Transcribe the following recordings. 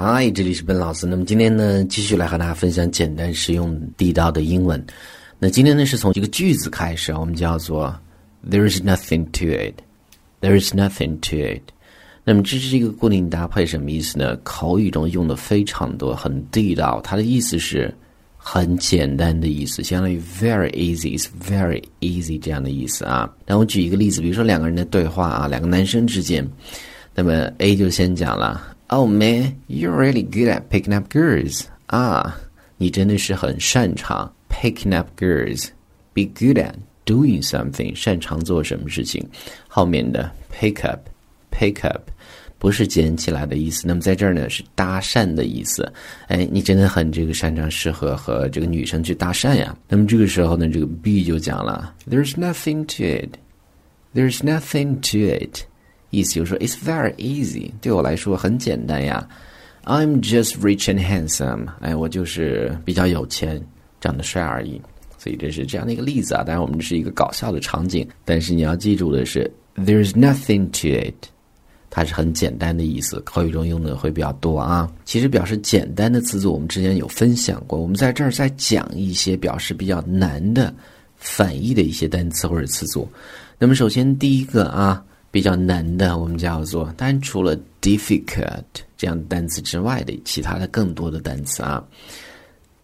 嗨，这里是本老师。那么今天呢，继续来和大家分享简单实用、地道的英文。那今天呢，是从一个句子开始，我们叫做 "There is nothing to it." There is nothing to it. 那么这是一个固定搭配，什么意思呢？口语中用的非常多，很地道。它的意思是很简单的意思，相当于 very easy, is very easy 这样的意思啊。那我举一个例子，比如说两个人的对话啊，两个男生之间，那么 A 就先讲了。Oh man, you're really good at picking up girls. 啊，你真的是很擅长 picking up girls. Be good at doing something. 擅长做什么事情？后面的 pick up, pick up 不是捡起来的意思。那么在这儿呢是搭讪的意思。哎，你真的很这个擅长，适合和这个女生去搭讪呀。那么这个时候呢，这个 B 就讲了，There's nothing to it. There's nothing to it. 意思就是说，It's very easy，对我来说很简单呀。I'm just rich and handsome，哎，我就是比较有钱，长得帅而已。所以这是这样的一个例子啊。当然，我们这是一个搞笑的场景，但是你要记住的是，There's nothing to it，它是很简单的意思，口语中用的会比较多啊。其实表示简单的词组，我们之前有分享过。我们在这儿再讲一些表示比较难的反义的一些单词或者词组。那么首先第一个啊。比较难的，我们叫做，当然除了 difficult 这样的单词之外的其他的更多的单词啊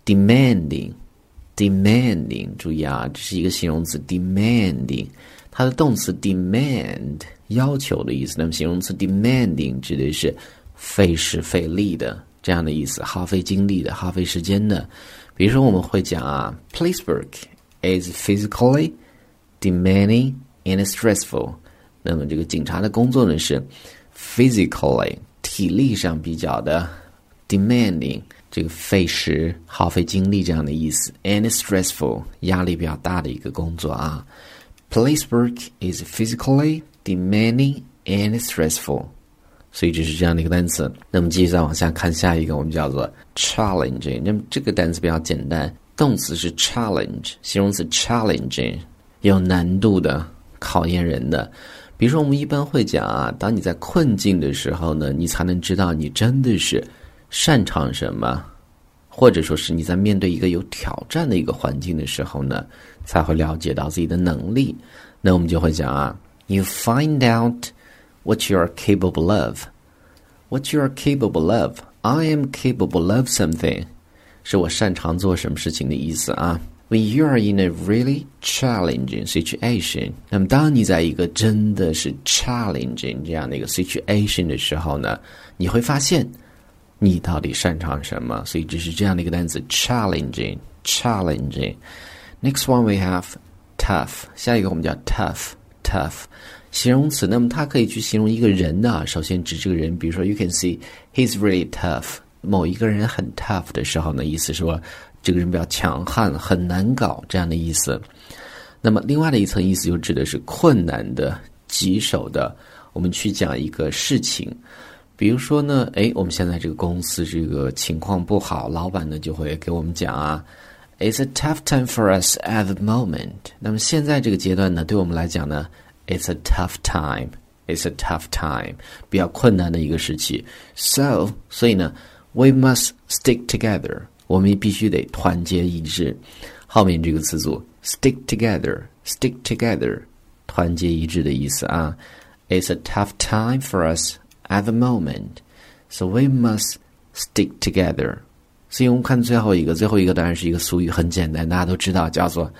，demanding，demanding，注意啊，这是一个形容词，demanding，它的动词 demand 要求的意思，那么形容词 demanding 指的是费时费力的这样的意思，耗费精力的，耗费时间的。比如说我们会讲啊，place work is physically demanding and stressful。那么这个警察的工作呢是 physically 体力上比较的 demanding，这个费时耗费精力这样的意思，and stressful 压力比较大的一个工作啊。Police work is physically demanding and stressful，所以这是这样的一个单词。那么继续再往下看下一个，我们叫做 challenging。那么这个单词比较简单，动词是 challenge，形容词 challenging，有难度的，考验人的。比如说，我们一般会讲啊，当你在困境的时候呢，你才能知道你真的是擅长什么，或者说是你在面对一个有挑战的一个环境的时候呢，才会了解到自己的能力。那我们就会讲啊，You find out what you are capable of. What you are capable of. I am capable of something. 是我擅长做什么事情的意思啊。When you are in a really challenging situation，那么当你在一个真的是 challenging 这样的一个 situation 的时候呢，你会发现你到底擅长什么。所以这是这样的一个单词 challenging，challenging。Next one we have tough，下一个我们叫 tough，tough 形容词。那么它可以去形容一个人的，首先指这个人，比如说 you can see he's really tough， 某一个人很 tough 的时候呢，意思说。这个人比较强悍，很难搞这样的意思。那么，另外的一层意思就指的是困难的、棘手的。我们去讲一个事情，比如说呢，哎，我们现在这个公司这个情况不好，老板呢就会给我们讲啊，It's a tough time for us at the moment。那么现在这个阶段呢，对我们来讲呢，It's a tough time。It's a tough time，比较困难的一个时期。So，所以呢 ，We must stick together。我们必须得团结一致。后面这个词组 stick together，stick together，团结一致的意思啊。It's a tough time for us at the moment, so we must stick together。所以我们看最后一个，最后一个当然是一个俗语，很简单，大家都知道，叫做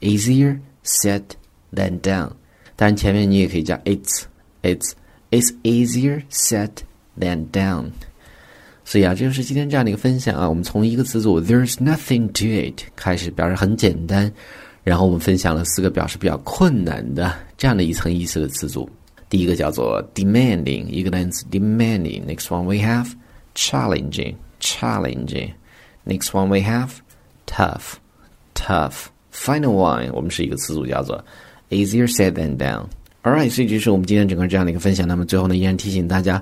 easier said than done。当然前面你也可以讲 it's it's it's easier said than done。 所以啊，这就是今天这样的一个分享啊。我们从一个词组 "There's nothing to it" 开始，表示很简单。然后我们分享了四个表示比较困难的这样的一层意思的词组。第一个叫做 demanding，一个单词 demanding。Next one we have challenging, challenging. Next one we have tough, tough. Final one，我们是一个词组叫做 easier said than done。Alright，所以这是我们今天整个这样的一个分享。那么最后呢，依然提醒大家。